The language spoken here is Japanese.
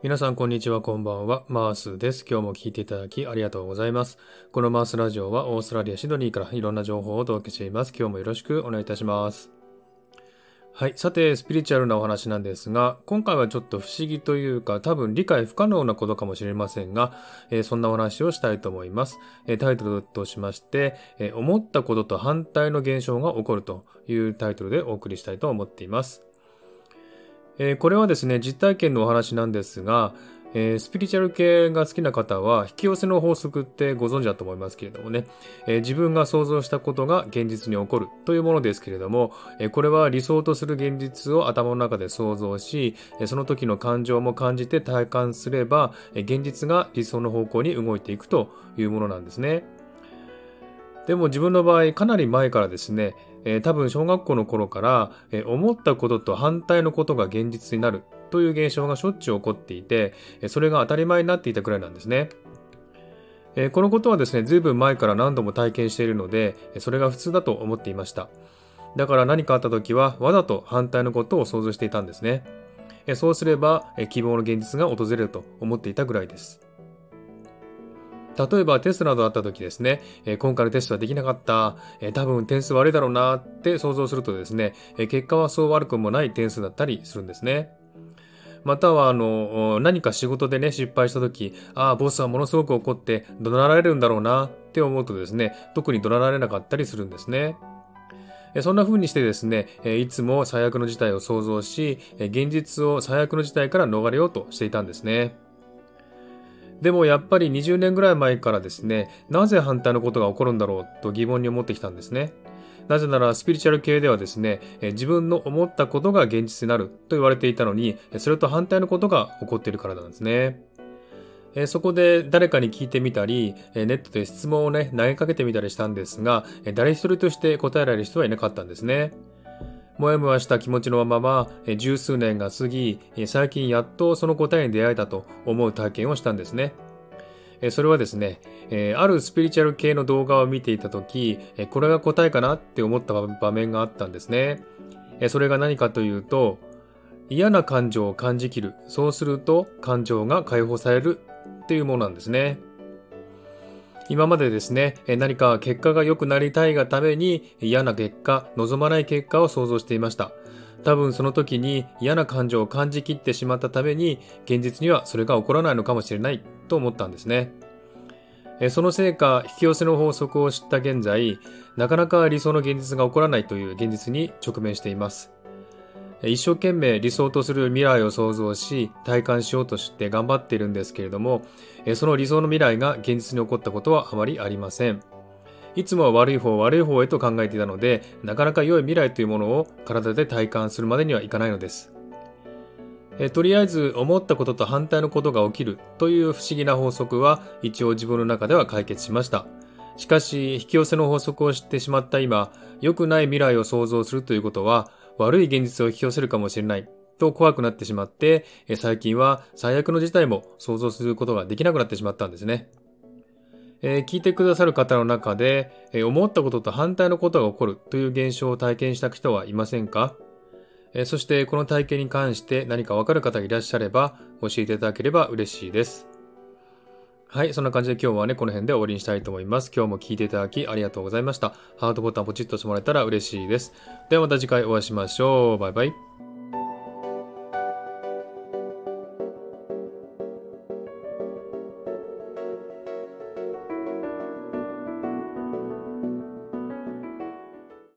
皆さんこんにちはこんばんは。マースです。今日も聞いていただきありがとうございます。このマースラジオはオーストラリアシドニーからいろんな情報をお届けしています。今日もよろしくお願いいたします。はい。さてスピリチュアルなお話なんですが今回はちょっと不思議というか多分理解不可能なことかもしれませんが、えー、そんなお話をしたいと思います、えー、タイトルとしまして、えー、思ったことと反対の現象が起こるというタイトルでお送りしたいと思っています。えー、これはですね、実体験のお話なんですが、えー、スピリチュアル系が好きな方は引き寄せの法則ってご存知だと思いますけれどもね、えー、自分が想像したことが現実に起こるというものですけれども、えー、これは理想とする現実を頭の中で想像し、えその時の感情も感じて体感すれば、え現実が理想の方向に動いていくというものなんですね。でも自分の場合かなり前からですね、えー、多分小学校の頃から、えー、思ったことと反対のことが現実になるという現象がしょっちゅう起こっていて、それが当たり前になっていたくらいなんですね。えこのことはですね、ずいぶん前から何度も体験しているので、それが普通だと思っていました。だから何かあった時は、わざと反対のことを想像していたんですね。そうすれば、希望の現実が訪れると思っていたぐらいです。例えばテストなどあった時ですね、え、今回のテストはできなかった、え、多分点数悪いだろうなって想像するとですね、え、結果はそう悪くもない点数だったりするんですね。または、あの、何か仕事でね、失敗した時、ああ、ボスはものすごく怒って怒鳴られるんだろうなって思うとですね、特に怒鳴られなかったりするんですね。そんな風にしてですね、いつも最悪の事態を想像し、現実を最悪の事態から逃れようとしていたんですね。でもやっぱり20年ぐらい前からですね、なぜ反対のことが起こるんだろうと疑問に思ってきたんですね。なぜならスピリチュアル系ではですね、自分の思ったことが現実になると言われていたのに、それと反対のことが起こっているからなんですね。そこで誰かに聞いてみたり、ネットで質問をね、投げかけてみたりしたんですが、誰一人として答えられる人はいなかったんですね。もやもやした気持ちのまま十数年が過ぎ、最近やっとその答えに出会えたと思う体験をしたんですね。それはですね、あるスピリチュアル系の動画を見ていたとき、これが答えかなって思った場面があったんですね。それが何かというと、嫌な感情を感じきる。そうすると感情が解放されるっていうものなんですね。今までですね、何か結果が良くなりたいがために嫌な結果、望まない結果を想像していました。多分その時に嫌な感情を感じきってしまったために、現実にはそれが起こらないのかもしれないと思ったんですね。そのせいか、引き寄せの法則を知った現在、なかなか理想の現実が起こらないという現実に直面しています。一生懸命理想とする未来を想像し体感しようとして頑張っているんですけれどもその理想の未来が現実に起こったことはあまりありません。いつもは悪い方悪い方へと考えていたのでなかなか良い未来というものを体で体感するまでにはいかないのです。とりあえず思ったことと反対のことが起きるという不思議な法則は一応自分の中では解決しました。しかし引き寄せの法則を知ってしまった今良くない未来を想像するということは悪い現実を引き寄せるかもしれないと怖くなってしまって、最近は最悪の事態も想像することができなくなってしまったんですね。えー、聞いてくださる方の中で、えー、思ったことと反対のことが起こるという現象を体験した人はいませんか、えー、そしてこの体験に関して何かわかる方がいらっしゃれば教えていただければ嬉しいです。はい、そんな感じで今日はね、この辺で終わりにしたいと思います。今日も聴いていただきありがとうございました。ハートボタンポチッとしてもらえたら嬉しいです。ではまた次回お会いしましょう。バイバイ。